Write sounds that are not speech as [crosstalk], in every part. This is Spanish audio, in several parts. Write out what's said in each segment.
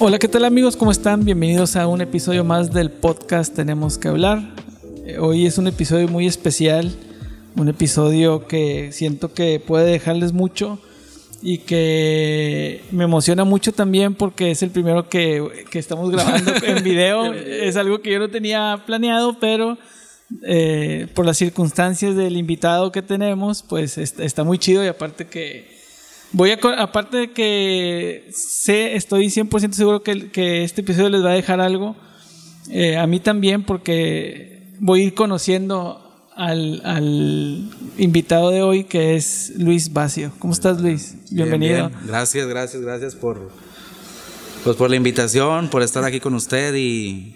Hola, ¿qué tal amigos? ¿Cómo están? Bienvenidos a un episodio más del podcast Tenemos que hablar. Eh, Hoy es un episodio muy especial, un episodio que siento que puede dejarles mucho y que me emociona mucho también porque es el primero que, que estamos grabando [laughs] en video. Es algo que yo no tenía planeado, pero eh, por las circunstancias del invitado que tenemos, pues está, está muy chido y aparte que Voy a, aparte de que sé, estoy 100% seguro que, que este episodio les va a dejar algo, eh, a mí también, porque voy a ir conociendo al, al invitado de hoy, que es Luis Bacio. ¿Cómo estás, Luis? Bienvenido. Bien, bien. Gracias, gracias, gracias por, pues, por la invitación, por estar aquí con usted y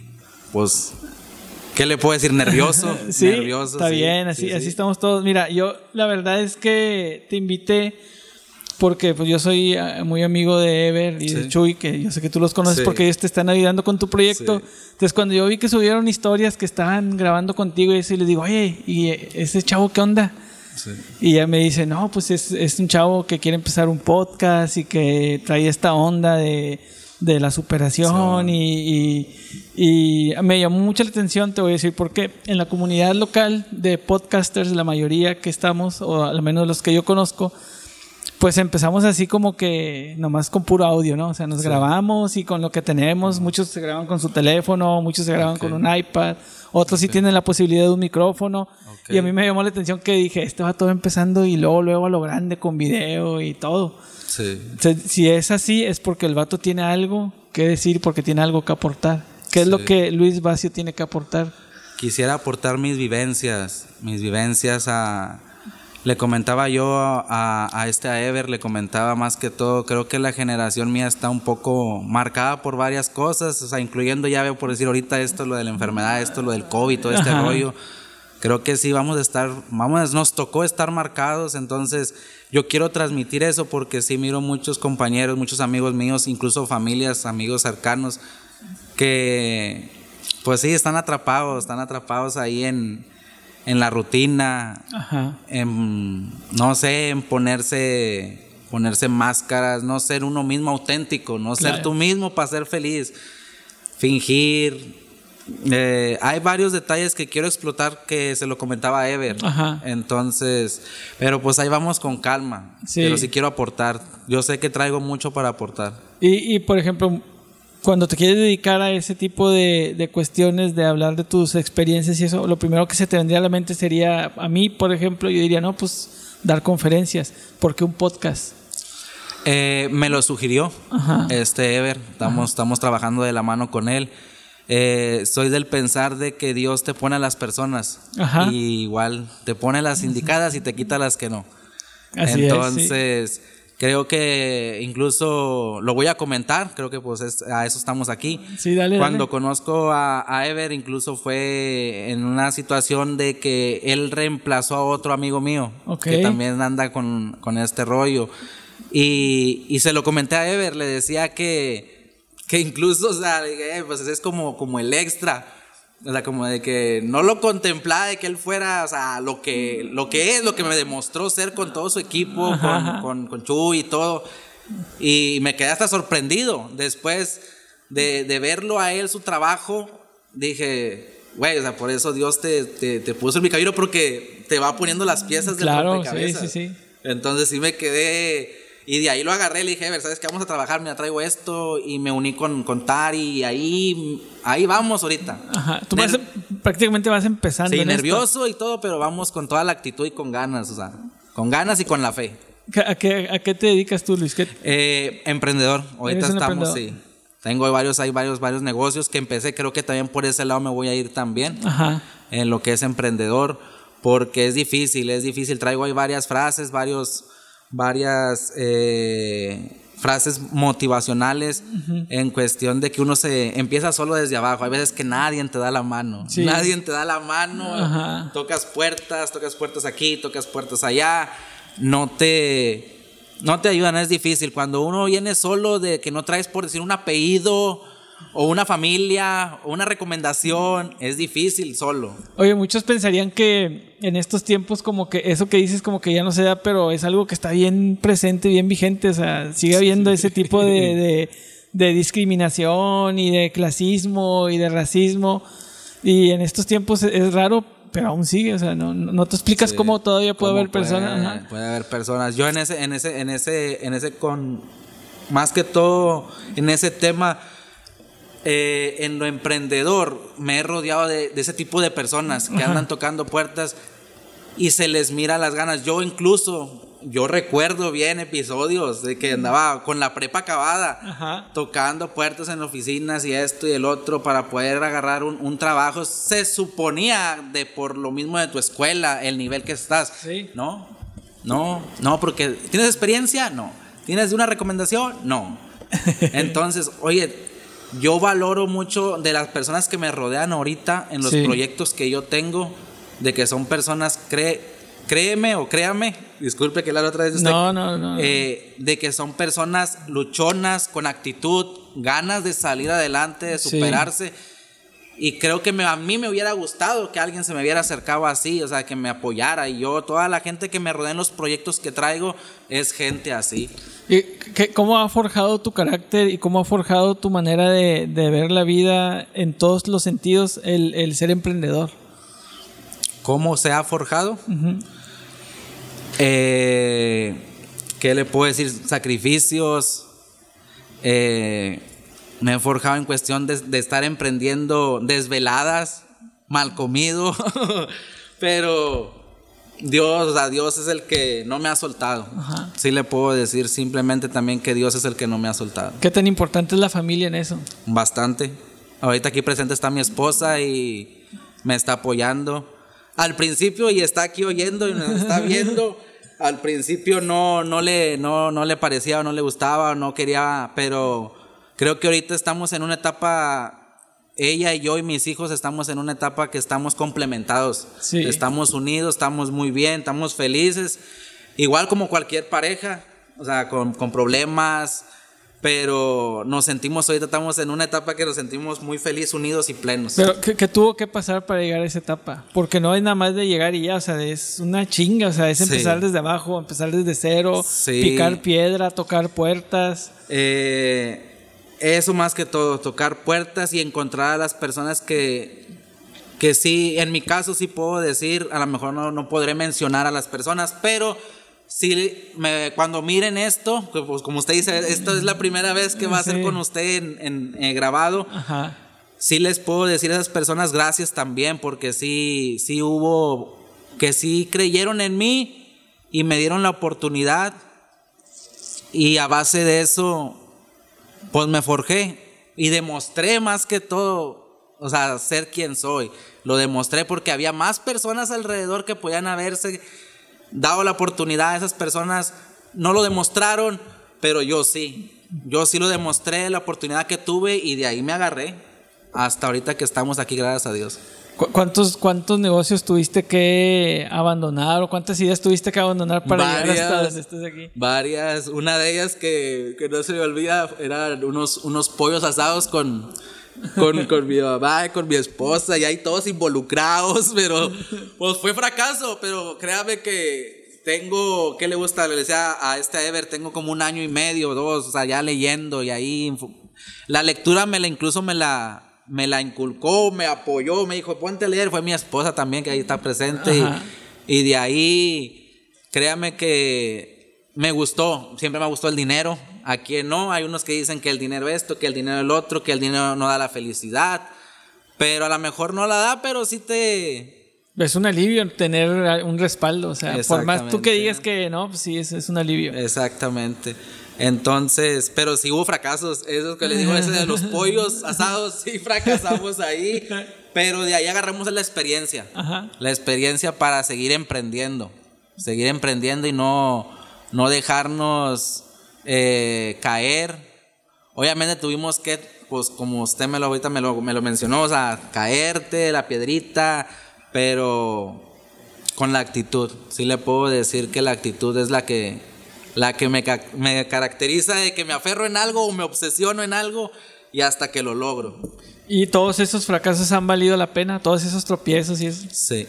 pues, ¿qué le puedo decir? Nervioso. [laughs] Sí, nervioso. está sí, bien, así, sí, así sí. estamos todos. Mira, yo la verdad es que te invité porque pues yo soy eh, muy amigo de Ever y de Sí. Chuy, que yo sé que tú los conoces Sí. porque ellos te están ayudando con tu proyecto. Sí. Entonces cuando yo vi que subieron historias que estaban grabando contigo y eso, y les digo, oye, ¿y eh, ese chavo qué onda? Y ella me dice, no, pues es, es un chavo que quiere empezar un podcast y que trae esta onda de, de la superación y, y- y me llamó mucho la atención, te voy a decir, porque en la comunidad local de podcasters, la mayoría que estamos, o al menos los que yo conozco, pues empezamos así como que nomás con puro audio, ¿no? O sea, nos grabamos y con lo que tenemos, muchos se graban con su teléfono, muchos se graban con un iPad, otros sí tienen la posibilidad de un micrófono. Y a mí me llamó la atención que dije, este va todo empezando y luego, luego a lo grande con video y todo. Sí. Si es así, es porque el vato tiene algo que decir, porque tiene algo que aportar. ¿Qué es lo que Luis Bacio tiene que aportar? Quisiera aportar mis vivencias, mis vivencias a... Le comentaba yo a, a este a Ever, le comentaba más que todo, creo que la generación mía está un poco marcada por varias cosas, o sea, incluyendo ya veo por decir ahorita esto, lo de la enfermedad, esto, lo del COVID, todo este Ajá. rollo. Creo que sí vamos a estar, vamos, nos tocó estar marcados, entonces yo quiero transmitir eso porque sí miro muchos compañeros, muchos amigos míos, incluso familias, amigos cercanos, que pues sí, están atrapados, están atrapados ahí en, en la rutina, Ajá. en, no sé, en ponerse, ponerse máscaras, no ser uno mismo auténtico, no Claro. ser tú mismo para ser feliz, fingir. Eh, hay varios detalles que quiero explotar que se lo comentaba a Ever. Ajá. Entonces, pero pues ahí vamos con calma. Sí. Pero sí quiero aportar. Yo sé que traigo mucho para aportar. Y, y, por ejemplo, cuando te quieres dedicar a ese tipo de, de cuestiones, de hablar de tus experiencias y eso, lo primero que se te vendría a la mente sería, a mí, por ejemplo, yo diría, no, pues dar conferencias, porque un podcast. Eh, me lo sugirió Ajá. este Ever. Estamos, estamos trabajando de la mano con él. Eh, soy del pensar de que Dios te pone a las personas. Ajá. Y igual te pone las indicadas y te quita las que no. Así es, sí. Creo que incluso lo voy a comentar. Creo que pues es- a eso estamos aquí. Sí, dale, Cuando dale. conozco a, a Ever, incluso fue en una situación de que él reemplazó a otro amigo mío. Ok. Que también anda con, con este rollo. Y, y se lo comenté a Ever, le decía que, que incluso, o sea, "Eh, pues es como, como el extra. O sea, como de que no lo contemplaba de que él fuera, o sea, lo que, lo que es, lo que me demostró ser con todo su equipo, con, con, con Chuy y todo. Y me quedé hasta sorprendido. Después de, de verlo a él, su trabajo, dije, güey, o sea, por eso Dios te, te, te puso en mi camino porque te va poniendo las piezas del Claro, rompecabezas. sí, sí, sí. Entonces sí me quedé. Y de ahí lo agarré, le dije, ver, ¿sabes qué? Vamos a trabajar, me traigo esto. Y me uní con, con Tari. Y ahí, ahí vamos ahorita. Ajá. Tú vas a- prácticamente vas empezando. Sí, en esto. nervioso y todo, pero vamos con toda la actitud y con ganas, o sea, con ganas y con la fe. ¿A qué, a qué te dedicas tú, Luis? ¿Qué- Eh, emprendedor, ahorita estamos, emprendedor. sí. Tengo varios, hay varios, varios negocios que empecé, creo que también por ese lado me voy a ir también, Ajá. en lo que es emprendedor, porque es difícil, es difícil. Traigo ahí varias frases, varios, varias eh, frases motivacionales en cuestión de que uno se empieza solo desde abajo. Hay veces que nadie te da la mano, Sí. nadie te da la mano. Ajá. Tocas puertas, tocas puertas aquí, tocas puertas allá. No te, no te ayudan, es difícil. Cuando uno viene solo de que no traes, por decir, un apellido o una familia o una recomendación, es difícil solo. Oye, muchos pensarían que en estos tiempos como que eso que dices como que ya no se da, pero es algo que está bien presente, bien vigente, o sea, sigue habiendo ese tipo de, de, de discriminación y de clasismo y de racismo. Y en estos tiempos es raro, pero aún sigue, o sea, no, no te explicas cómo todavía puede haber personas. Puede haber personas. Yo en ese, en ese, en ese, en ese con más que todo en ese tema, eh, en lo emprendedor, me he rodeado de, ese tipo de personas que andan tocando puertas y se les mira las ganas. Yo incluso yo recuerdo bien episodios de que andaba con la prepa acabada, tocando puertas en oficinas y esto y el otro para poder agarrar un, trabajo. Se suponía de por lo mismo de tu escuela, el nivel que estás. Sí. ¿No? No, no, porque ¿tienes experiencia? No. ¿Tienes una recomendación? No. [laughs] Entonces, oye, yo valoro mucho de las personas que me rodean ahorita en los proyectos que yo tengo, de que son personas, cree, créeme o créame, disculpe que la otra vez no, no, no. Eh, de que son personas luchonas, con actitud, ganas de salir adelante, de superarse. Y creo que a mí me hubiera gustado que alguien se me hubiera acercado así, o sea, que me apoyara. Y yo, toda la gente que me rodea en los proyectos que traigo, es gente así. ¿Y ¿Cómo ha forjado tu carácter y cómo ha forjado tu manera de, ver la vida en todos los sentidos el, ser emprendedor? ¿Cómo se ha forjado? Eh, ¿Qué le puedo decir? Sacrificios. Eh, me he forjado en cuestión de, estar emprendiendo desveladas, mal comido, [laughs] pero Dios, o Dios es el que no me ha soltado. Sí le puedo decir simplemente también que Dios es el que no me ha soltado. ¿Qué tan importante es la familia en eso? Bastante. Ahorita aquí presente está mi esposa y me está apoyando. Al principio y está aquí oyendo y me está [laughs] viendo. Al principio no, no, le, no, no le parecía o no le gustaba o no quería, pero Creo que ahorita estamos en una etapa, ella y yo y mis hijos estamos en una etapa que estamos complementados. Estamos unidos, estamos muy bien, estamos felices. Igual como cualquier pareja, o sea, con, problemas, pero nos sentimos, ahorita estamos en una etapa que nos sentimos muy felices, unidos y plenos. Pero, ¿qué, tuvo que pasar para llegar a esa etapa? Porque no es nada más de llegar y ya, o sea, es una chinga, o sea, es empezar desde abajo, empezar desde cero, picar piedra, tocar puertas. Eh, eso más que todo, tocar puertas y encontrar a las personas que, que sí, en mi caso sí puedo decir, a lo mejor no, no podré mencionar a las personas, pero sí, me, cuando miren esto, pues como usted dice, esto es la primera vez que va a ser con usted en, en, grabado. Sí les puedo decir a esas personas gracias también, porque sí, sí hubo, que sí creyeron en mí y me dieron la oportunidad. Y a base de eso, pues me forjé y demostré más que todo, o sea, ser quien soy. Lo demostré porque había más personas alrededor que podían haberse dado la oportunidad. Esas personas no lo demostraron, pero yo sí. Yo sí lo demostré, la oportunidad que tuve y de ahí me agarré hasta ahorita que estamos aquí, gracias a Dios. ¿Cuántos, ¿Cuántos negocios tuviste que abandonar o cuántas ideas tuviste que abandonar para llegar hasta donde estés aquí? Varias. Una de ellas que, que no se me olvida eran unos, unos pollos asados con, con, con mi mamá, con mi esposa y ahí todos involucrados, [laughs] pero pues fue fracaso, pero créame que tengo, ¿qué le gusta? Le decía a este Ever, tengo como un año y medio, dos, o sea, ya leyendo y ahí la lectura me la incluso me la me la inculcó, me apoyó, me dijo, ponte a leer, fue mi esposa también que ahí está presente. Y, de ahí, créame que me gustó, siempre me gustó el dinero, a quien no, hay unos que dicen que el dinero esto, que el dinero el otro, que el dinero no da la felicidad, pero a lo mejor no la da, pero sí te... Es un alivio tener un respaldo, o sea, por más tú que digas que no, pues sí, es, es un alivio. Exactamente. Entonces, pero si hubo fracasos, eso que le digo, ese de los pollos [laughs] asados, sí fracasamos ahí, pero de ahí agarramos la experiencia, la experiencia para seguir emprendiendo, seguir emprendiendo y no, no dejarnos eh, caer. Obviamente tuvimos que, pues como usted me lo ahorita me lo, me lo mencionó, o sea, caerte, la piedrita, pero con la actitud. Sí le puedo decir que la actitud es la que la que me, me, caracteriza de que me aferro en algo o me obsesiono en algo y hasta que lo logro. ¿Y todos esos fracasos han valido la pena? ¿Todos esos tropiezos y eso? Sí,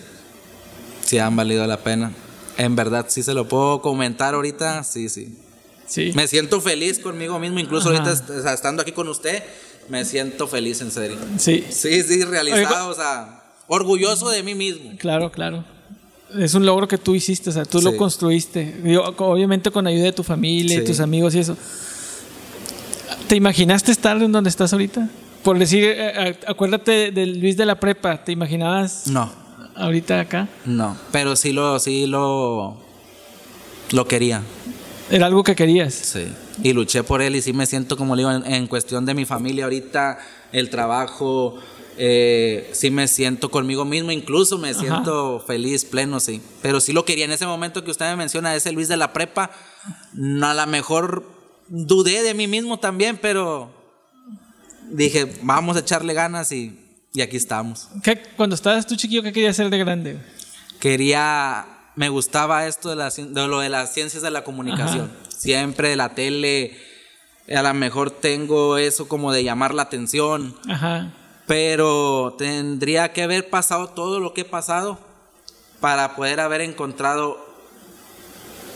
sí han valido la pena. En verdad, sí se lo puedo comentar ahorita, sí, sí. Sí. Me siento feliz conmigo mismo, incluso ahorita estando aquí con usted, me siento feliz, en serio. Sí. Sí, sí, realizado, o sea, orgulloso de mí mismo. Claro, claro. Es un logro que tú hiciste, o sea, tú lo construiste. obviamente con ayuda de tu familia y tus amigos y eso. ¿Te imaginaste estar en donde estás ahorita? Por decir, eh, eh, acuérdate de Luis de la Prepa, ¿te imaginabas? No. ¿Ahorita acá? No, pero sí lo, sí lo, lo quería. Era algo que querías. Sí. Y luché por él y sí me siento, como le digo, en, cuestión de mi familia ahorita, el trabajo, eh, sí me siento conmigo mismo, incluso me siento feliz, pleno, sí. Pero sí lo quería. En ese momento que usted me menciona, ese Luis de la prepa, a lo mejor dudé de mí mismo también, pero dije, vamos a echarle ganas y, aquí estamos. ¿Qué, cuando estabas tú chiquillo, ¿qué querías ser de grande? Quería, me gustaba esto de, de lo de las ciencias de la comunicación. Siempre la tele, a lo mejor tengo eso como de llamar la atención. Ajá. Pero tendría que haber pasado todo lo que he pasado para poder haber encontrado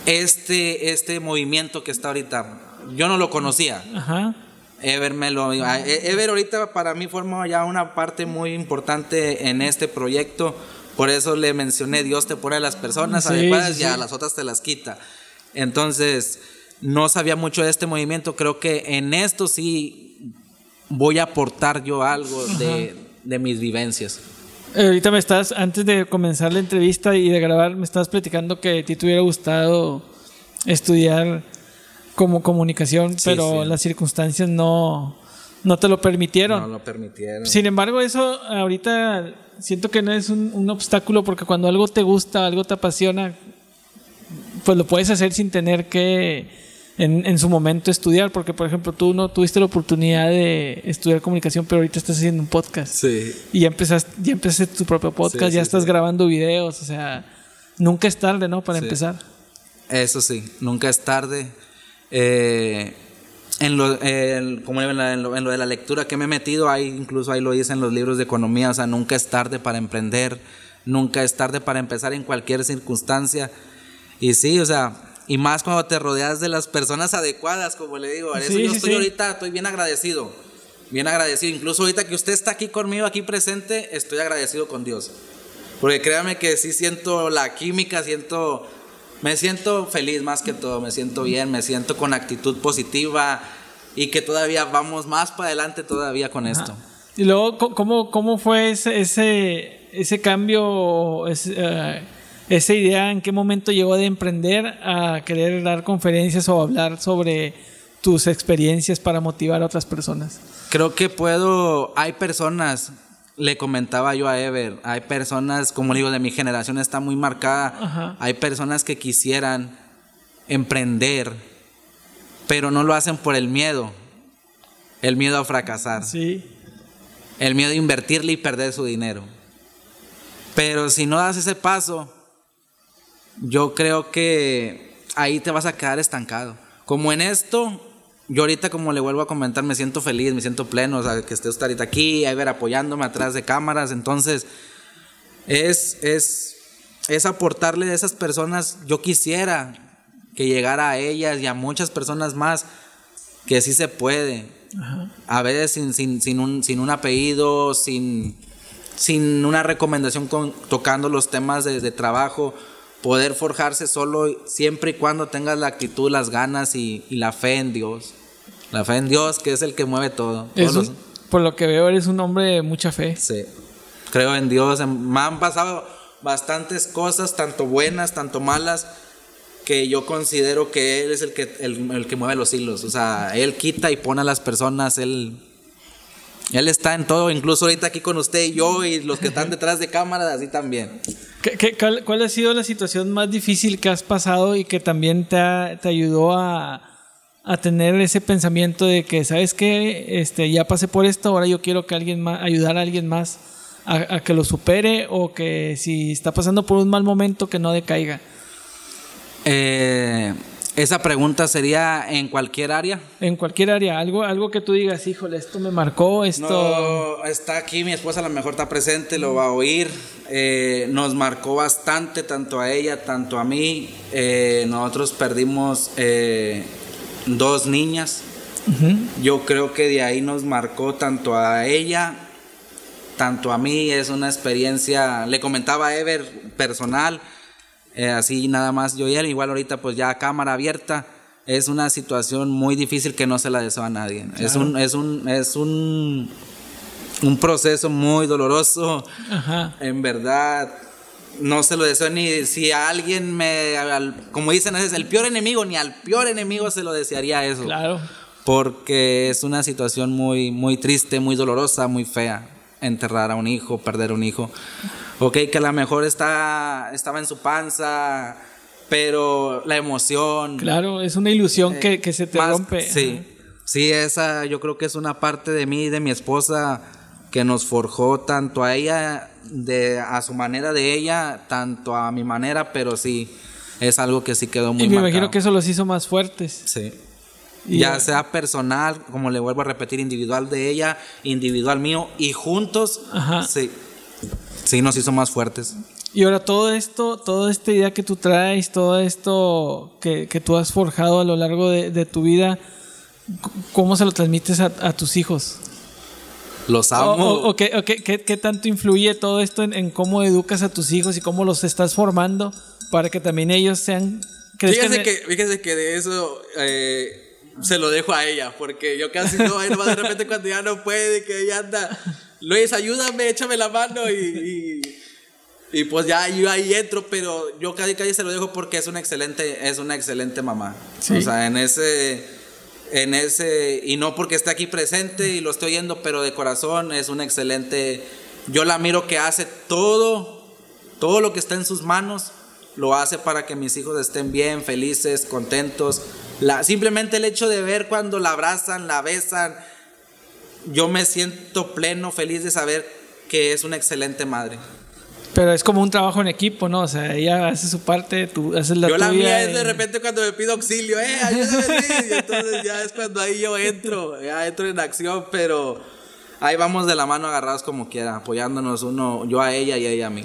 este, este movimiento que está ahorita yo no lo conocía. Ajá. Ever me lo, e, Ever ahorita para mí forma ya una parte muy importante en este proyecto. Por eso le mencioné, Dios te pone a las personas adecuadas y a las otras te las quita. Entonces, no sabía mucho de este movimiento. Creo que en esto sí voy a aportar yo algo de, de, mis vivencias. Eh, ahorita me estás, antes de comenzar la entrevista y de grabar, me estás platicando que a ti te hubiera gustado estudiar como comunicación, pero las circunstancias no, no te lo permitieron. No lo permitieron. Sin embargo, eso ahorita siento que no es un, obstáculo porque cuando algo te gusta, algo te apasiona, pues lo puedes hacer sin tener que en, su momento estudiar, porque por ejemplo tú no tuviste la oportunidad de estudiar comunicación, pero ahorita estás haciendo un podcast. Sí. Y ya empezaste, ya empezaste tu propio podcast, ya estás grabando videos, o sea, nunca es tarde, ¿no? Para empezar. Eso sí, nunca es tarde. Eh, en, lo, como en, lo, de la lectura que me he metido, ahí incluso ahí lo dice en los libros de economía, o sea, nunca es tarde para emprender, nunca es tarde para empezar en cualquier circunstancia. Y sí, o sea, y más cuando te rodeas de las personas adecuadas, como le digo, eso yo estoy ahorita, estoy bien agradecido, bien agradecido. Incluso ahorita que usted está aquí conmigo, aquí presente, estoy agradecido con Dios. Porque créame que sí siento la química, siento me siento feliz más que todo, me siento bien, me siento con actitud positiva y que todavía vamos más para adelante todavía con esto. Y luego, ¿cómo, cómo fue ese, ese, ese cambio, eh, esa idea, en qué momento llegó de emprender a querer dar conferencias o hablar sobre tus experiencias para motivar a otras personas? Creo que puedo, hay personas le comentaba yo a Ever, hay personas, como digo, de mi generación está muy marcada, hay personas que quisieran emprender, pero no lo hacen por el miedo, el miedo a fracasar, sí. el miedo a invertirle y perder su dinero. Pero si no das ese paso, yo creo que ahí te vas a quedar estancado. Como en esto, yo ahorita, como le vuelvo a comentar, me siento feliz, me siento pleno, o sea, que esté usted ahorita aquí, a ver, apoyándome atrás de cámaras, entonces es, es, es aportarle a esas personas, yo quisiera que llegara a ellas y a muchas personas más, que sí se puede, a veces sin, sin, sin, un, sin un apellido, sin, sin una recomendación con, tocando los temas de, de trabajo, poder forjarse solo siempre y cuando tengas la actitud, las ganas y, la fe en Dios. La fe en Dios, que es el que mueve todo. por lo que veo, eres un hombre de mucha fe. Sí. Creo en Dios. Me han pasado bastantes cosas, tanto buenas, tanto malas, que yo considero que Él es el que, el que mueve los hilos. O sea, Él quita y pone a las personas, Él él está en todo, incluso ahorita aquí con usted y yo y los que están [laughs] detrás de cámaras, así también. Cuál, ha sido la situación más difícil que has pasado y que también te, ayudó a, tener ese pensamiento de que, ¿sabes qué? Este, ya pasé por esto, ahora yo quiero que alguien más, ayudar a alguien más a, a que lo supere o que si está pasando por un mal momento que no decaiga. Eh esa pregunta sería en cualquier área. En cualquier área, algo, algo que tú digas, híjole, esto me marcó, esto. No, está aquí, mi esposa a lo mejor está presente, lo va a oír. Eh, nos marcó bastante, tanto a ella, tanto a mí. Eh, nosotros perdimos eh, dos niñas. Yo creo que de ahí nos marcó tanto a ella, tanto a mí, es una experiencia, le comentaba a Ever personal, eh, así nada más yo y él, igual ahorita pues ya cámara abierta, es una situación muy difícil que no se la deseo a nadie. Es un, es un, es un, un proceso muy doloroso. En verdad, no se lo deseo ni si a alguien me, como dicen, es el peor enemigo, ni al peor enemigo se lo desearía eso. Claro. Porque es una situación muy, muy triste, muy dolorosa, muy fea. Enterrar a un hijo, perder un hijo. Ok, que a lo mejor está, estaba en su panza, pero la emoción. Claro, es una ilusión que, que, se te rompe. Sí, sí, esa yo creo que es una parte de mí y de mi esposa que nos forjó tanto a ella de a su manera de ella, tanto a mi manera, pero sí es algo que sí quedó muy Y me imagino que eso los hizo más fuertes. Sí. Ya sea personal, como le vuelvo a repetir, individual de ella, individual mío, y juntos, sí, sí nos hizo más fuertes. Y ahora todo esto, toda esta idea que tú traes, todo esto que, que tú has forjado a lo largo de, tu vida, ¿cómo se lo transmites a, a tus hijos? Los amo. O, qué, qué, tanto influye todo esto en, cómo educas a tus hijos y cómo los estás formando para que también ellos sean... Fíjese que, fíjese que de eso eh, se lo dejo a ella, porque yo casi no, ahí de repente cuando ya no puede, que ella anda, Luis, ayúdame, échame la mano y, y, pues ya yo ahí entro, pero yo casi casi se lo dejo porque es una excelente, es una excelente mamá. O sea, en ese en ese, y no porque esté aquí presente y lo estoy oyendo, pero de corazón es un excelente, yo la miro que hace todo, todo lo que está en sus manos, lo hace para que mis hijos estén bien, felices, contentos. La, simplemente el hecho de ver cuando la abrazan, la besan, yo me siento pleno, feliz de saber que es una excelente madre. Pero es como un trabajo en equipo, ¿no? O sea, ella hace su parte, tú haces la yo tuya. Yo la mía es de repente cuando me pido auxilio, ¡eh, ayúdame! y entonces ya es cuando ahí yo entro, ya entro en acción, pero ahí vamos de la mano agarrados como quiera, apoyándonos uno, yo a ella y ella a mí.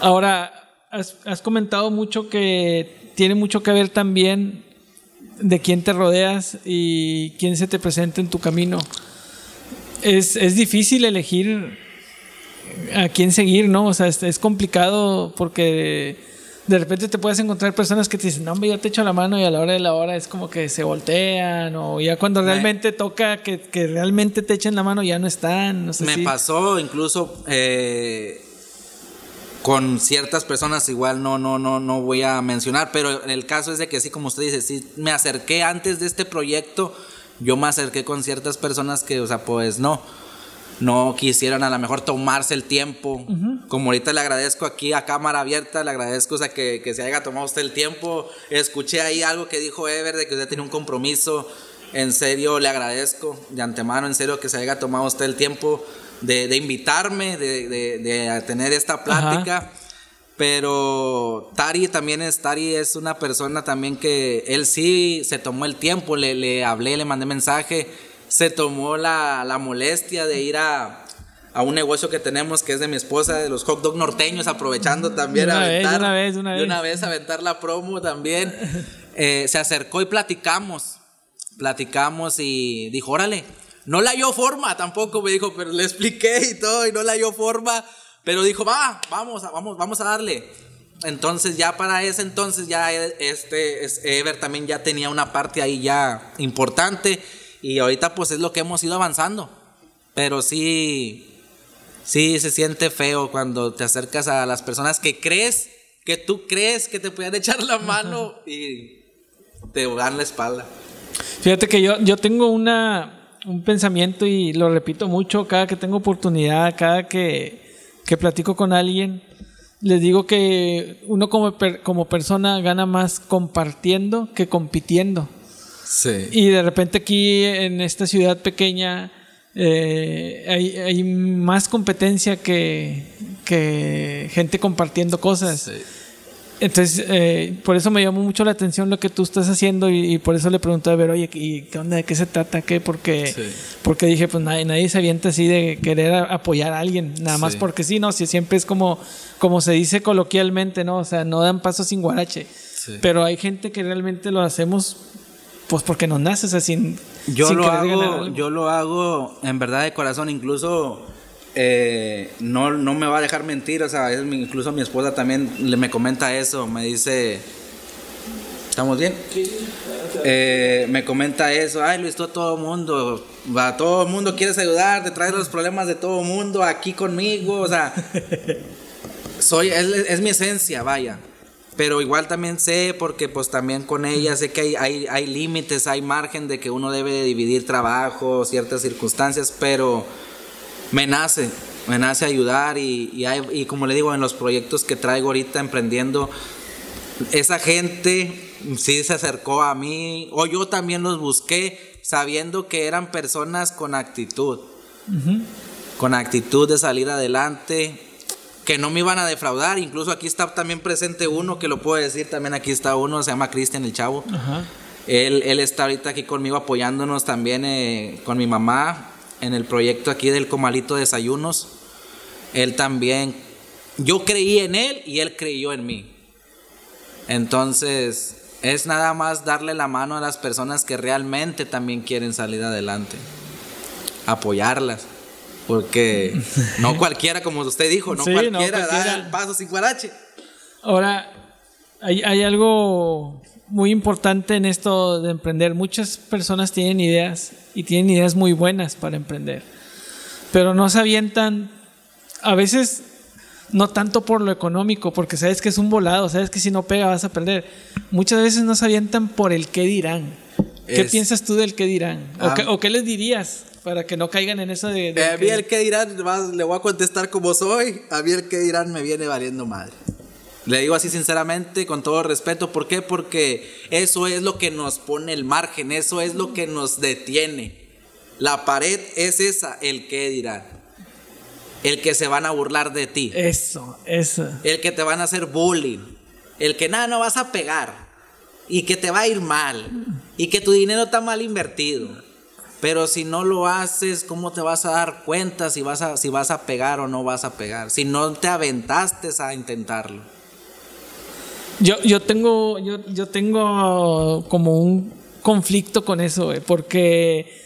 Ahora, has, has comentado mucho que tiene mucho que ver también de quién te rodeas y quién se te presenta en tu camino. Es, es difícil elegir a quién seguir, ¿no? O sea, es, complicado porque de repente te puedes encontrar personas que te dicen, no, hombre, yo te echo la mano y a la hora de la hora es como que se voltean o ya cuando realmente toca que, realmente te echen la mano ya no están. me pasó incluso eh, con ciertas personas, igual no, no, no, no voy a mencionar, pero el caso es de que sí, como usted dice, sí me acerqué antes de este proyecto, yo me acerqué con ciertas personas que, o sea, pues no no quisieran a lo mejor tomarse el tiempo. Como ahorita le agradezco aquí a cámara abierta, le agradezco o sea, que, se haya tomado usted el tiempo. Escuché ahí algo que dijo Ever de que usted tiene un compromiso. En serio, le agradezco de antemano, en serio, que se haya tomado usted el tiempo de, invitarme, de, tener esta plática. Pero Tari también es, Tari es una persona también que él sí se tomó el tiempo, le, le hablé, le mandé mensaje se tomó la, molestia de ir a, un negocio que tenemos que es de mi esposa, de los hot dog norteños, aprovechando también a aventar. una vez, una vez. una vez aventar la promo también. [laughs] Eh, se acercó y platicamos. Platicamos y dijo, órale, no la dio forma tampoco, me dijo, pero le expliqué y todo y no la dio forma. Pero dijo, va, vamos, vamos, vamos a darle. Entonces ya para ese entonces ya este Ever también ya tenía una parte ahí ya importante y ahorita pues es lo que hemos ido avanzando. Pero sí, sí se siente feo cuando te acercas a las personas que crees, que tú crees que te pueden [laughs] echar la mano y te dan la espalda. Fíjate que yo, yo tengo una, un pensamiento y lo repito mucho cada que tengo oportunidad, cada que, que platico con alguien. Les digo que uno como, como persona gana más compartiendo que compitiendo. Y de repente aquí en esta ciudad pequeña eh, hay, más competencia que, que gente compartiendo cosas. Entonces, eh, por eso me llamó mucho la atención lo que tú estás haciendo y, por eso le pregunté a ver, oye, ¿y qué onda? ¿De qué se trata? ¿Qué? Porque, porque dije, pues nadie, nadie se avienta así de querer apoyar a alguien, nada más porque sí, ¿no? Si siempre es como, como se dice coloquialmente, ¿no? O sea, no dan paso sin guarache. Pero hay gente que realmente lo hacemos pues porque no naces así. Yo lo hago, yo lo hago en verdad de corazón, incluso eh, no, no me va a dejar mentir, o sea, incluso mi esposa también le, me comenta eso, me dice, ¿estamos bien? Eh, me comenta eso, ay Luis, todo el mundo, va, todo el mundo quieres ayudar, te traes los problemas de todo el mundo aquí conmigo, o sea, [laughs] soy, es, mi esencia, vaya. Pero igual también sé, porque pues también con ella sé que hay, hay, hay límites, hay margen de que uno debe dividir trabajo, ciertas circunstancias, pero me nace, me nace ayudar y, y, como le digo, en los proyectos que traigo ahorita emprendiendo, esa gente sí se acercó a mí, o yo también los busqué sabiendo que eran personas con actitud, con actitud de salir adelante, que no me iban a defraudar, incluso aquí está también presente uno, que lo puedo decir, también aquí está uno, se llama Cristian el Chavo. Él, él, está ahorita aquí conmigo apoyándonos también eh, con mi mamá en el proyecto aquí del Comalito Desayunos. Él también, yo creí en él y él creyó en mí. Entonces, es nada más darle la mano a las personas que realmente también quieren salir adelante. Apoyarlas. Porque [laughs] no cualquiera, como usted dijo, no, cualquiera, da el paso sin guarache. Ahora, hay, hay algo muy importante en esto de emprender. Muchas personas tienen ideas y tienen ideas muy buenas para emprender, pero no se avientan, a veces no tanto por lo económico, porque sabes que es un volado, sabes que si no pega vas a perder. Muchas veces no se avientan por el qué dirán. ¿Qué piensas tú del qué dirán? ¿O, qué, les dirías para que no caigan en eso de... a mí el qué dirán, le voy a contestar como soy, a mí el qué dirán me viene valiendo madre. Le digo así sinceramente, con todo respeto. ¿Por qué? Porque eso es lo que nos pone el margen, eso es lo que nos detiene. La pared es esa, el que dirán. El que se van a burlar de ti. Eso, eso. El que te van a hacer bullying. El que nada, no vas a pegar. Y que te va a ir mal. Y que tu dinero está mal invertido. Pero si no lo haces, ¿cómo te vas a dar cuenta si vas a, si vas a pegar o no vas a pegar? Si no te aventaste a intentarlo. Yo, yo tengo, yo, yo tengo como un conflicto con eso, porque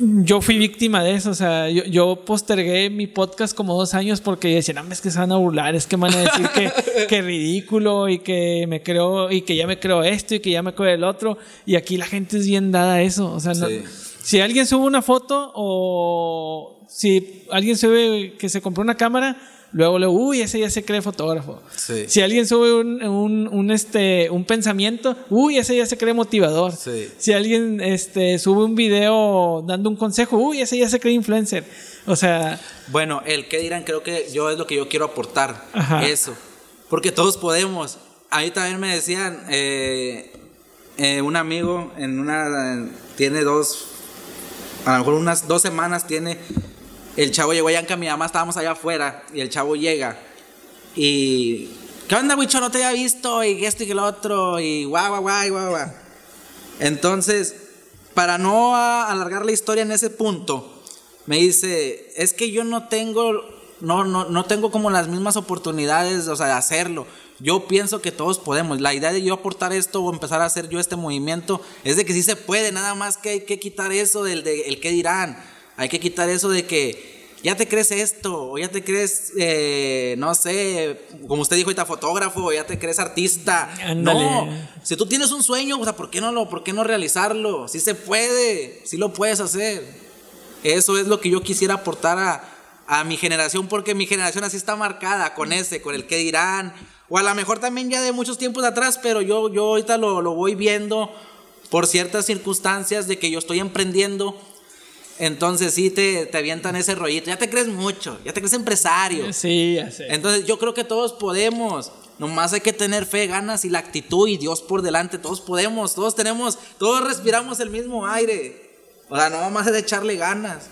yo fui víctima de eso, o sea, yo, yo, postergué mi podcast como dos años porque decían, no, es que se van a burlar, es que van a decir que, [laughs] que ridículo y que me creo, y que ya me creo esto y que ya me creo el otro, y aquí la gente es bien dada a eso, o sea, si alguien sube una foto o si alguien sube que se compró una cámara, luego le uy, ese ya se cree fotógrafo. Si alguien sube un, un, este, un pensamiento, uy, ese ya se cree motivador. Si alguien este, sube un video dando un consejo, uy, ese ya se cree influencer. O sea... Bueno, el que dirán, creo que yo es lo que yo quiero aportar. Eso. Porque todos podemos. Ahí también me decían, eh, eh, un amigo en una, tiene dos, a lo mejor unas dos semanas tiene el chavo llegó allá en mi mamá estábamos allá afuera y el chavo llega y ¿qué onda, Wicho? No te había visto y esto y que lo otro y guau, guau, guau, guau, guau. Entonces, para no alargar la historia en ese punto, me dice, es que yo no tengo, no, no, no tengo como las mismas oportunidades, o sea, de hacerlo. Yo pienso que todos podemos. La idea de yo aportar esto o empezar a hacer yo este movimiento es de que sí se puede, nada más que hay que quitar eso del de, el que dirán hay que quitar eso de que ya te crees esto, o ya te crees, eh, no sé, como usted dijo ahorita, fotógrafo, o ya te crees artista. No, si tú tienes un sueño, o sea, ¿por qué no, lo, ¿por qué no realizarlo? Si se puede, si lo puedes hacer. Eso es lo que yo quisiera aportar a, a mi generación, porque mi generación así está marcada con ese, con el que dirán, o a lo mejor también ya de muchos tiempos atrás, pero yo, yo ahorita lo, lo voy viendo por ciertas circunstancias de que yo estoy emprendiendo entonces sí te, te, avientan ese rollito. Ya te crees mucho, ya te crees empresario. Sí, ya sé. Entonces yo creo que todos podemos. Nomás hay que tener fe, ganas y la actitud y Dios por delante. Todos podemos, todos tenemos, todos respiramos el mismo aire. O sea, no más es de echarle ganas.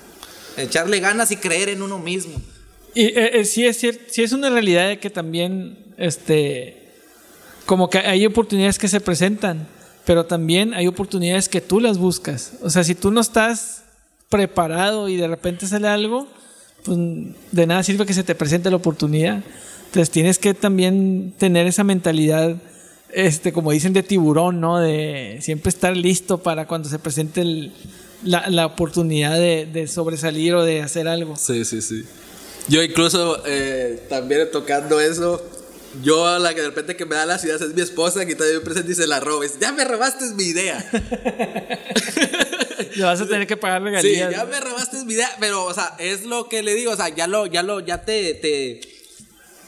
Echarle ganas y creer en uno mismo. Y eh, eh, sí es cierto, sí es una realidad de que también, este, como que hay oportunidades que se presentan, pero también hay oportunidades que tú las buscas. O sea, si tú no estás preparado y de repente sale algo, pues de nada sirve que se te presente la oportunidad. Entonces tienes que también tener esa mentalidad este, como dicen, de tiburón, ¿no? De siempre estar listo para cuando se presente la, la, oportunidad de, de, sobresalir o de hacer algo. Sí, sí, sí. Yo incluso eh, también tocando eso, yo la que de repente que me da las ideas es mi esposa que todavía presente y se la robes. Ya me robaste mi idea. [laughs] [laughs] Le vas a tener que pagar regalías. Sí, ya me robaste mi idea, pero o sea, es lo que le digo, o sea, ya lo ya lo ya te te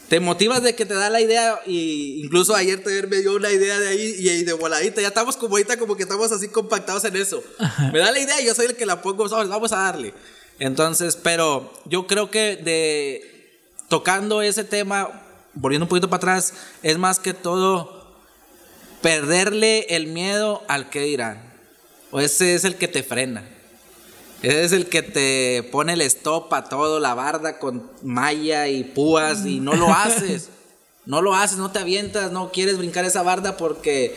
te motivas de que te da la idea y incluso ayer te me dio una idea de ahí y, de voladita, ya estamos como ahorita como que estamos así compactados en eso. Me da la idea y yo soy el que la pongo, vamos a darle. Entonces, pero yo creo que de tocando ese tema volviendo un poquito para atrás, es más que todo perderle el miedo al que dirán. O ese es el que te frena. Ese es el que te pone el stop a todo, la barda con malla y púas y no lo [laughs] haces. No lo haces, no te avientas, no quieres brincar esa barda porque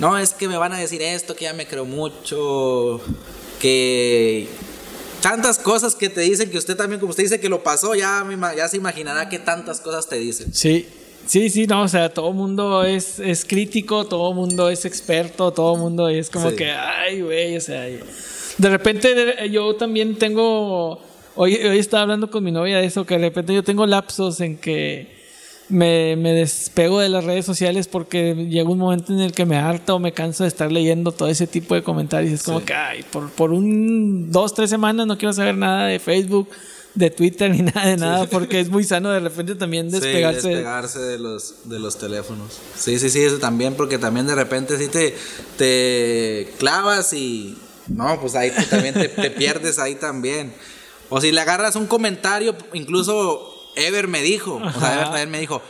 no, es que me van a decir esto, que ya me creo mucho, que tantas cosas que te dicen que usted también, como usted dice que lo pasó, ya, ya se imaginará que tantas cosas te dicen. Sí, sí, sí, no, o sea, todo mundo es, es crítico, todo mundo es experto, todo mundo es como que, ay, güey, o sea, de repente yo también tengo, hoy, hoy estaba hablando con mi novia de eso, que de repente yo tengo lapsos en que me, me, despego de las redes sociales porque llega un momento en el que me harta o me canso de estar leyendo todo ese tipo de comentarios. Es como que, ay, por, por un, dos, tres semanas no quiero saber nada de Facebook, de Twitter ni nada de nada porque es muy sano de repente también despegarse. Sí, despegarse de los, de los teléfonos. Sí, sí, sí, eso también porque también de repente sí te, te clavas y no, pues ahí también te, te pierdes ahí también. O si le agarras un comentario, incluso Ever me dijo, o sea, Ever también me dijo,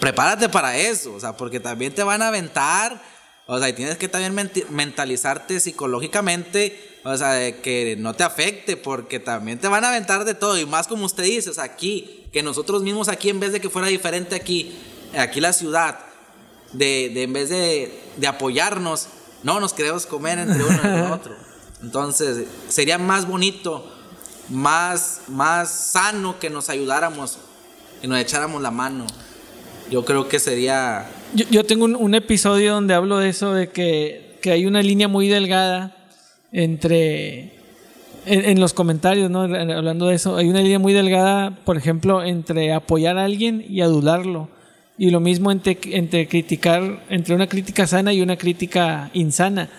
prepárate para eso, o sea, porque también te van a aventar, o sea, y tienes que también mentalizarte psicológicamente, o sea, de que no te afecte, porque también te van a aventar de todo, y más como usted dice, o sea, aquí, que nosotros mismos aquí, en vez de que fuera diferente aquí, aquí la ciudad, de, de en vez de, de apoyarnos, no nos queremos comer entre uno y el [laughs] otro. Entonces, sería más bonito más, más sano que nos ayudáramos, y nos echáramos la mano. Yo creo que sería... Yo, tengo un, episodio donde hablo de eso, de que, que hay una línea muy delgada entre... En, los comentarios, ¿no? Hablando de eso, hay una línea muy delgada, por ejemplo, entre apoyar a alguien y adularlo. Y lo mismo entre, entre criticar, entre una crítica sana y una crítica insana.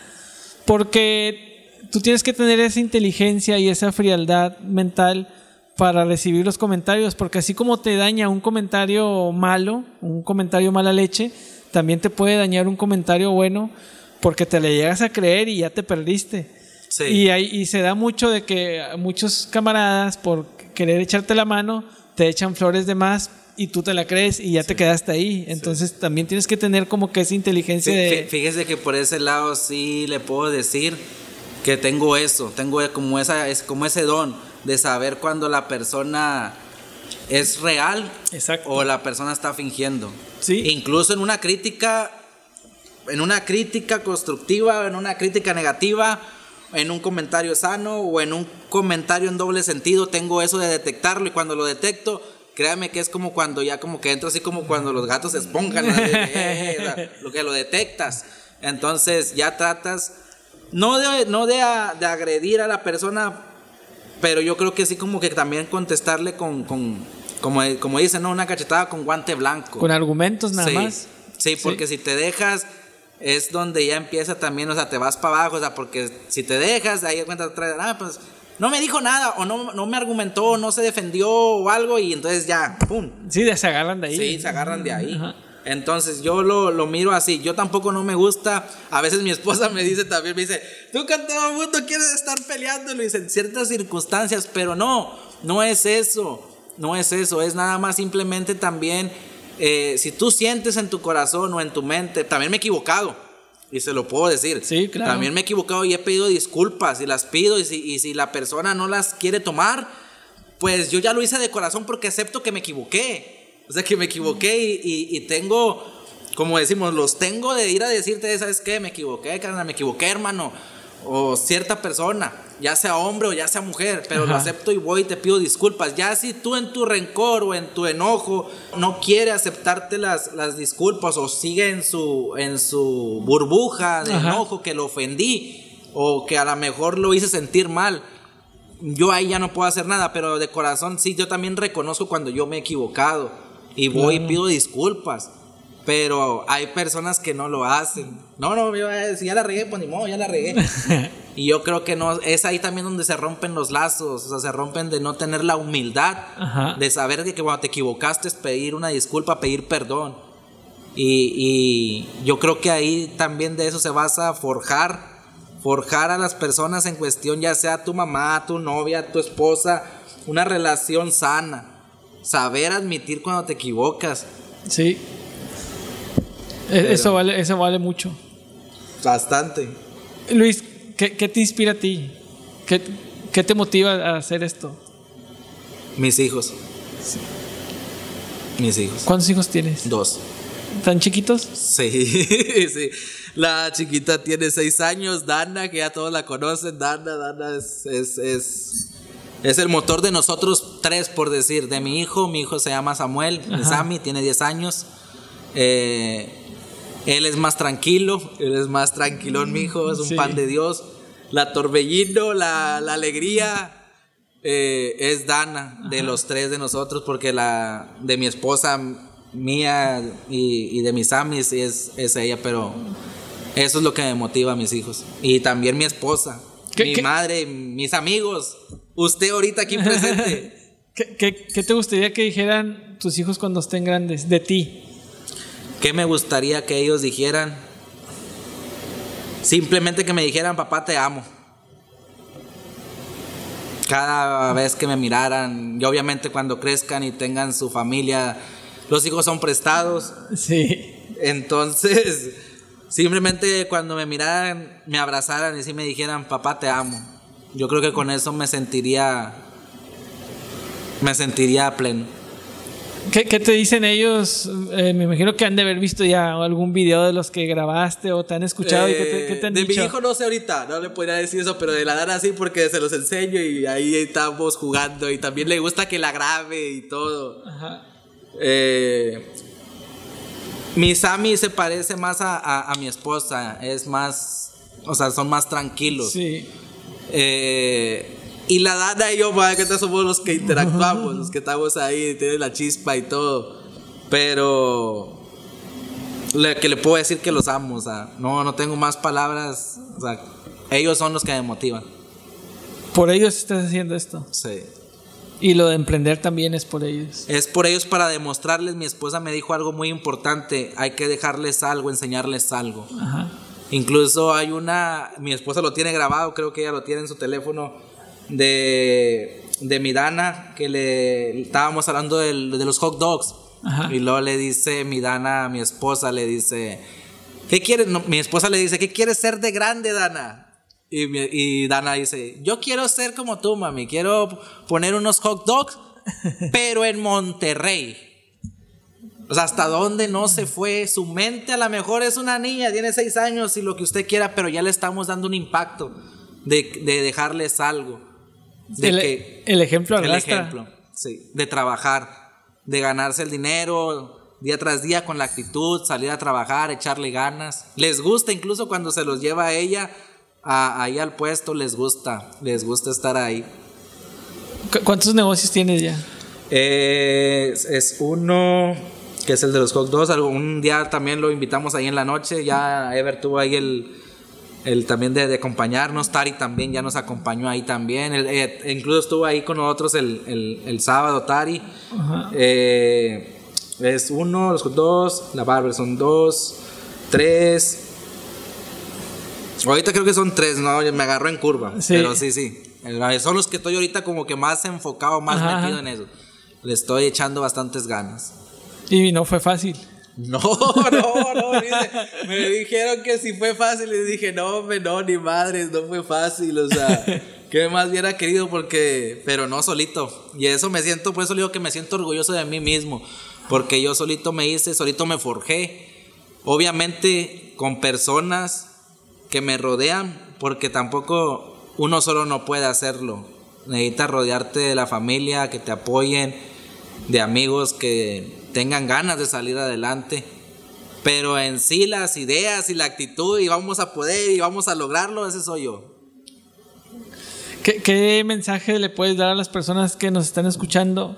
Porque tú tienes que tener esa inteligencia y esa frialdad mental para recibir los comentarios, porque así como te daña un comentario malo, un comentario mala leche, también te puede dañar un comentario bueno porque te le llegas a creer y ya te perdiste. Y, y se da mucho de que muchos camaradas, por querer echarte la mano, te echan flores de más y tú te la crees y ya te quedaste ahí. Entonces también tienes que tener como que esa inteligencia de... Fíjese que por ese lado sí le puedo decir que tengo eso, tengo como, esa, es como ese don de saber cuando la persona es real o la persona está fingiendo. ¿Sí? Incluso en una crítica, en una crítica constructiva, en una crítica negativa, en un comentario sano o en un comentario en doble sentido, tengo eso de detectarlo y cuando lo detecto, créame que es como cuando ya como que entro así como cuando los gatos se esponjan, lo que lo detectas. Entonces ya tratas no de, no de, agredir a la persona, pero yo creo que sí como que también contestarle con, con como, como dicen, ¿no? Una cachetada con guante blanco. Con argumentos nada más. Sí, porque si te dejas es donde ya empieza también, o sea, te vas para abajo, o sea, porque si te dejas, ahí cuenta otra ah, pues no me dijo nada, o no, no me argumentó, no se defendió o algo, y entonces ya, ¡pum! Sí, se agarran de ahí. Sí, se agarran de ahí. Entonces yo lo, lo, miro así. Yo tampoco no me gusta. A veces mi esposa me dice también, me dice, tú con todo el mundo quieres estar peleando. Dice en ciertas circunstancias, pero no, no es eso. No es eso. Es nada más simplemente también, eh, si tú sientes en tu corazón o en tu mente, también me he equivocado. Y se lo puedo decir. Sí, claro. También me he equivocado y he pedido disculpas y las pido. Y si, y si la persona no las quiere tomar, pues yo ya lo hice de corazón porque acepto que me equivoqué. O sea que me equivoqué y, tengo, como decimos, los tengo de ir a decirte, ¿sabes qué? Me equivoqué, carnal, me equivoqué, hermano. o cierta persona, ya sea hombre o ya sea mujer, pero lo acepto y voy y te pido disculpas. Ya si tú en tu rencor o en tu enojo no quiere aceptarte las, las disculpas o sigue en su, en su burbuja de enojo que lo ofendí o que a lo mejor lo hice sentir mal, yo ahí ya no puedo hacer nada, pero de corazón sí, yo también reconozco cuando yo me he equivocado y voy y pido disculpas. Pero hay personas que no lo hacen. No, no, si ya la regué, pues ni modo, ya la regué. [laughs] y yo creo que no, es ahí también donde se rompen los lazos, o sea, se rompen de no tener la humildad, de saber que, cuando te equivocaste es pedir una disculpa, pedir perdón. Y, y, yo creo que ahí también de eso se basa forjar, forjar a las personas en cuestión, ya sea tu mamá, tu novia, tu esposa, una relación sana. Saber admitir cuando te equivocas. Sí. E-, eso, vale, eso vale mucho. Bastante. Luis, ¿qué, te inspira a ti? ¿Qué, ¿Qué, te motiva a hacer esto? Mis hijos. Mis hijos. ¿Cuántos hijos tienes? Dos. ¿Tan chiquitos? Sí, [laughs] sí. La chiquita tiene seis años, Dana, que ya todos la conocen. Dana, Dana es, es, es, es el motor de nosotros tres, por decir. De mi hijo, mi hijo se llama Samuel, Sammy, tiene diez años. Eh, él es más tranquilo, él es más tranquilón, mi hijo, es un pan de Dios. La torbellino, la, alegría, eh, es Dana, de los tres de nosotros, porque la de mi esposa, mía y, de mis amis es, es, ella, pero eso es lo que me motiva a mis hijos. Y también mi esposa, mi madre, mis amigos, usted ahorita aquí presente. [laughs] qué te gustaría que dijeran tus hijos cuando estén grandes de ti? ¿Qué me gustaría que ellos dijeran? Simplemente que me dijeran, papá, te amo. Cada vez que me miraran, y obviamente cuando crezcan y tengan su familia, los hijos son prestados. Sí. Entonces, [laughs] simplemente cuando me miraran, me abrazaran y si me dijeran, papá, te amo. Yo creo que con eso me sentiría, me sentiría pleno. ¿Qué, te dicen ellos? Eh, me imagino que han de haber visto ya algún video de los que grabaste o te han escuchado. y qué te, han de mi hijo no sé ahorita, no le podría decir eso, pero de la Dana sí porque se los enseño y ahí estamos jugando y también le gusta que la grabe y todo. Ajá. Eh, mi Sammy se parece más a, mi esposa, es más, o sea, son más tranquilos. Sí. Eh, y la Dana y yo, para que somos los que interactuamos, los que estamos ahí, tiene la chispa y todo. Pero le, que le puedo decir que los amo, o sea, no, no tengo más palabras, o sea, ellos son los que me motivan. Por ellos estás haciendo esto. Sí. Y lo de emprender también es por ellos. Es por ellos para demostrarles, mi esposa me dijo algo muy importante, hay que dejarles algo, enseñarles algo. Ajá. Incluso hay una, mi esposa lo tiene grabado, creo que ella lo tiene en su teléfono de, de mi Dana, que le estábamos hablando de los hot dogs. Y luego le dice mi Dana a mi esposa, le dice, ¿qué quieres? mi esposa le dice, ¿qué quieres ser de grande, Dana? Y, y, Dana dice, yo quiero ser como tú, mami, quiero poner unos hot dogs, [laughs] pero en Monterrey. O sea, hasta dónde no se fue su mente, a lo mejor es una niña, tiene seis años y lo que usted quiera, pero ya le estamos dando un impacto de, de dejarles algo el, que, el ejemplo El ejemplo, sí, de trabajar, de ganarse el dinero día tras día con la actitud, salir a trabajar, echarle ganas. Les gusta incluso cuando se los lleva a ella ahí al puesto, les gusta, les gusta estar ahí. ¿Cuántos negocios tienes ya? es uno que es el de los hot dogs. Un día también lo invitamos ahí en la noche. Ya Ever tuvo ahí el, el también de, acompañarnos. Tari también ya nos acompañó ahí también. Eh, incluso estuvo ahí con nosotros el, sábado, Tari. Eh, es uno, los dos, la barber son dos, tres. Ahorita creo que son tres, ¿no? Me agarró en curva. Pero sí, sí. Son los que estoy ahorita como que más enfocado, más metido en eso. Le estoy echando bastantes ganas. Y no fue fácil. No, [laughs] no, no. me dijeron que si fue fácil y dije, no, no, ni madres, no fue fácil. O sea, [laughs] que más hubiera querido porque, pero no solito. Y eso me siento, por eso digo que me siento orgulloso de mí mismo. Porque yo solito me hice, solito me forjé. Obviamente con personas que me rodean, porque tampoco uno solo no puede hacerlo. Necesitas rodearte de la familia, que te apoyen, de amigos que tengan ganas de salir adelante. Pero en sí las ideas y la actitud y vamos a poder y vamos a lograrlo, ese soy yo. ¿Qué, qué mensaje le puedes dar a las personas que nos están escuchando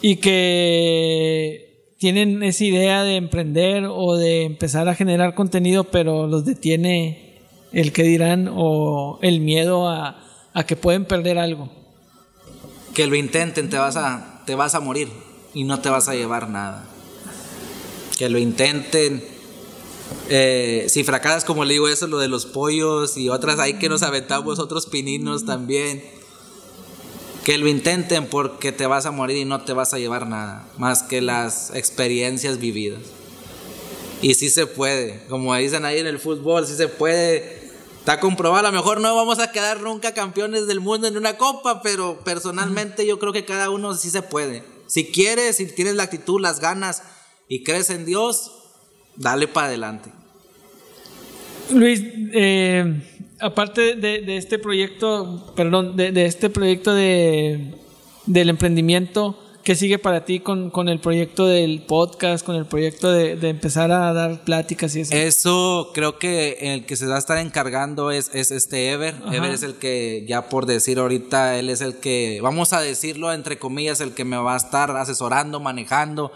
y que tienen esa idea de emprender o de empezar a generar contenido, pero los detiene el que dirán o el miedo a, a que pueden perder algo? Que lo intenten, te vas a, te vas a morir y no te vas a llevar nada. Que lo intenten. Eh, si fracasas, como le digo, eso, lo de los pollos y otras, hay que nos aventamos otros pininos también. Que lo intenten porque te vas a morir y no te vas a llevar nada, más que las experiencias vividas. Y sí se puede, como dicen ahí en el fútbol, sí se puede. Está comprobado, a lo mejor no vamos a quedar nunca campeones del mundo en una copa, pero personalmente yo creo que cada uno sí se puede. Si quieres, si tienes la actitud, las ganas y crees en Dios, dale para adelante. Luis, eh, aparte de, este proyecto, perdón, de, de este proyecto de, del emprendimiento, ¿qué sigue para ti con, con, el proyecto del podcast, con el proyecto de, de, empezar a dar pláticas y eso? Eso creo que el que se va a estar encargando es, es este Ever. Ajá. Ever es el que, ya por decir ahorita, él es el que, vamos a decirlo entre comillas, el que me va a estar asesorando, manejando.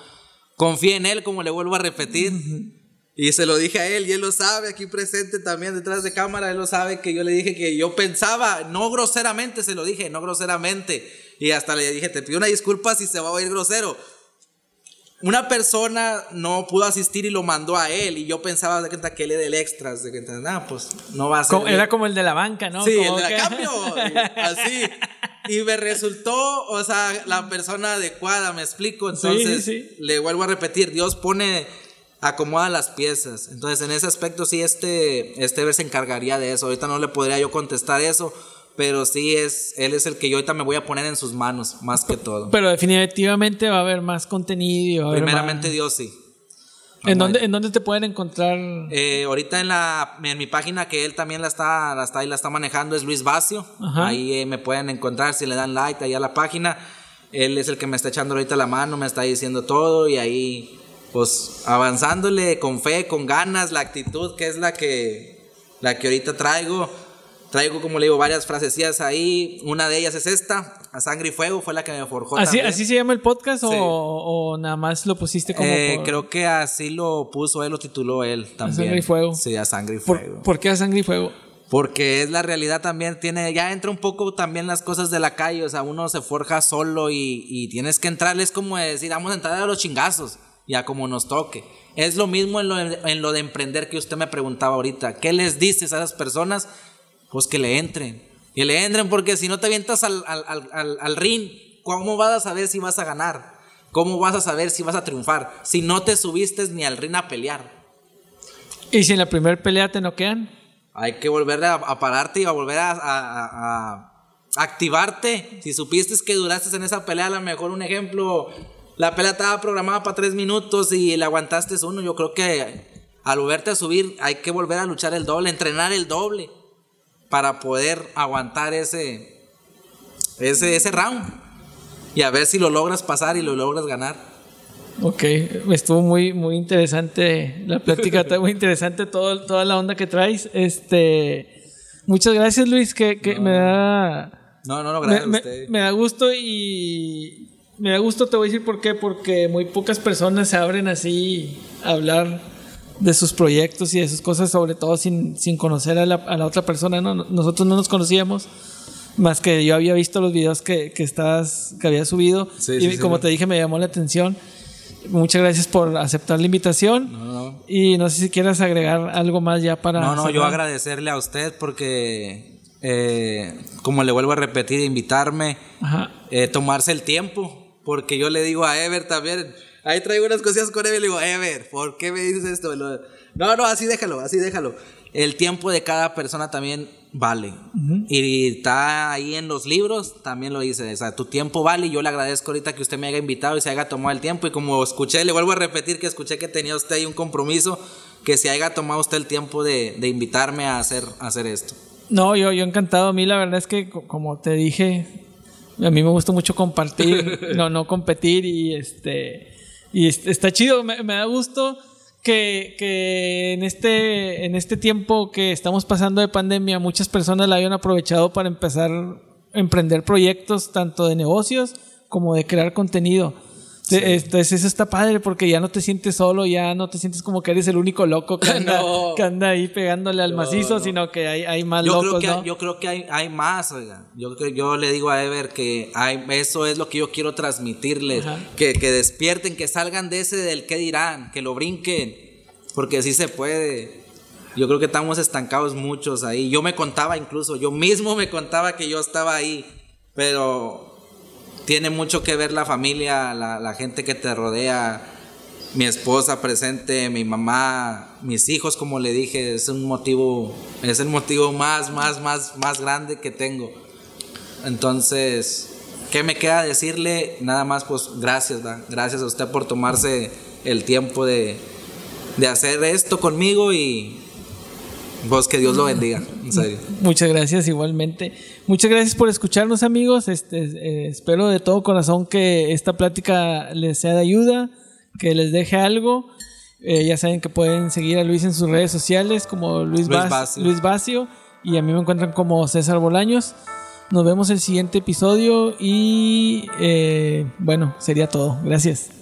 Confía en él, como le vuelvo a repetir. Uh -huh. Y se lo dije a él y él lo sabe, aquí presente también detrás de cámara, él lo sabe que yo le dije que yo pensaba, no groseramente se lo dije, no groseramente. Y hasta le dije, te pido una disculpa si se va a oír grosero. Una persona no pudo asistir y lo mandó a él y yo pensaba de que él era del extras, de que nada, pues no va a ser. Era como el de la banca, ¿no? Sí, como el de que... la cambio, [laughs] así. Y me resultó, o sea, la persona adecuada, me explico. Entonces, sí, sí. le vuelvo a repetir, Dios pone acomoda las piezas. Entonces, en ese aspecto sí este este se encargaría de eso. Ahorita no le podría yo contestar eso, pero sí es él es el que yo ahorita me voy a poner en sus manos más que todo. Pero definitivamente va a haber más contenido. Primeramente más... Dios sí. ¿En dónde, ¿En dónde te pueden encontrar? Eh, ahorita en la en mi página que él también la está la está, la está manejando es Luis Vacio. Ajá. Ahí eh, me pueden encontrar si le dan like ahí a la página. Él es el que me está echando ahorita la mano, me está diciendo todo y ahí pues avanzándole con fe, con ganas, la actitud que es la que, la que ahorita traigo. Traigo, como le digo, varias frasecillas ahí. Una de ellas es esta, A Sangre y Fuego, fue la que me forjó. ¿Así, también. ¿así se llama el podcast sí. o, o, nada más lo pusiste como.? Eh, por... Creo que así lo puso él, lo tituló él también. A Sangre y Fuego. Sí, A Sangre y Fuego. ¿Por, ¿por qué A Sangre y Fuego? Porque es la realidad también, tiene, ya entra un poco también las cosas de la calle, o sea, uno se forja solo y, y tienes que entrar, es como decir, vamos a entrar a los chingazos ya como nos toque. Es lo mismo en lo, en lo, de emprender que usted me preguntaba ahorita. ¿Qué les dices a esas personas? Pues que le entren. Que le entren porque si no te avientas al, al, al, al ring, ¿cómo vas a saber si vas a ganar? ¿Cómo vas a saber si vas a triunfar? Si no te subiste ni al ring a pelear. ¿Y si en la primera pelea te noquean? Hay que volver a, a pararte y a volver a, a, a activarte. Si supiste que duraste en esa pelea, a lo mejor un ejemplo la pelea estaba programada para tres minutos y le aguantaste uno. Yo creo que al volverte a subir hay que volver a luchar el doble, entrenar el doble para poder aguantar ese, ese, ese round y a ver si lo logras pasar y lo logras ganar. Ok, estuvo muy, muy interesante la plática, [laughs] está muy interesante todo, toda la onda que traes. Este, muchas gracias Luis, que, que no, me da... No, no, no, gracias me, a usted. Me, me da gusto y me da gusto, te voy a decir por qué, porque muy pocas personas se abren así a hablar de sus proyectos y de sus cosas, sobre todo sin, sin conocer a la, a la, otra persona. ¿no? Nosotros no nos conocíamos, más que yo había visto los videos que, que, que había subido sí, y sí, como sí. te dije me llamó la atención. Muchas gracias por aceptar la invitación. No, no. Y no sé si quieras agregar algo más ya para... No, no, cerrar. yo agradecerle a usted porque, eh, como le vuelvo a repetir, invitarme, eh, tomarse el tiempo porque yo le digo a Ever también, ahí traigo unas cosillas con Ever y le digo, Ever, ¿por qué me dices esto? No, no, así déjalo, así déjalo. El tiempo de cada persona también vale. Uh -huh. Y está ahí en los libros, también lo dice. O sea, tu tiempo vale y yo le agradezco ahorita que usted me haya invitado y se haya tomado el tiempo. Y como escuché, le vuelvo a repetir que escuché que tenía usted ahí un compromiso, que se haya tomado usted el tiempo de, de invitarme a hacer, a hacer esto. No, yo, yo encantado. A mí la verdad es que, como te dije, a mí me gusta mucho compartir, [laughs] no, no competir y este... Y está chido, me, da gusto que, que, en, este, en este tiempo que estamos pasando de pandemia, muchas personas la hayan aprovechado para empezar a emprender proyectos tanto de negocios como de crear contenido. Entonces eso está padre porque ya no te sientes solo, ya no te sientes como que eres el único loco que [laughs] anda, que anda ahí pegándole al macizo, sino que hay, hay más yo locos. Creo que, Yo creo que hay, hay más, oiga. Yo, yo le digo a Ever que hay, eso es lo que yo quiero transmitirles. Que, que despierten, que salgan de ese del qué dirán, que lo brinquen, porque sí se puede. Yo creo que estamos estancados muchos ahí. Yo me contaba incluso, yo mismo me contaba que yo estaba ahí, pero tiene mucho que ver la familia, la, gente que te rodea, mi esposa presente, mi mamá, mis hijos, como le dije, es un motivo, es el motivo más, más, más, más grande que tengo. Entonces, ¿qué me queda decirle? Nada más, pues gracias, gracias a usted por tomarse el tiempo de, de hacer esto conmigo y pues que Dios lo bendiga. Muchas gracias igualmente. Muchas gracias por escucharnos amigos. Este, eh, espero de todo corazón que esta plática les sea de ayuda, que les deje algo. Eh, ya saben que pueden seguir a Luis en sus redes sociales como Luis, Luis, Bacio. y a mí me encuentran como César Bolaños. Nos vemos el siguiente episodio y eh, bueno, sería todo. Gracias.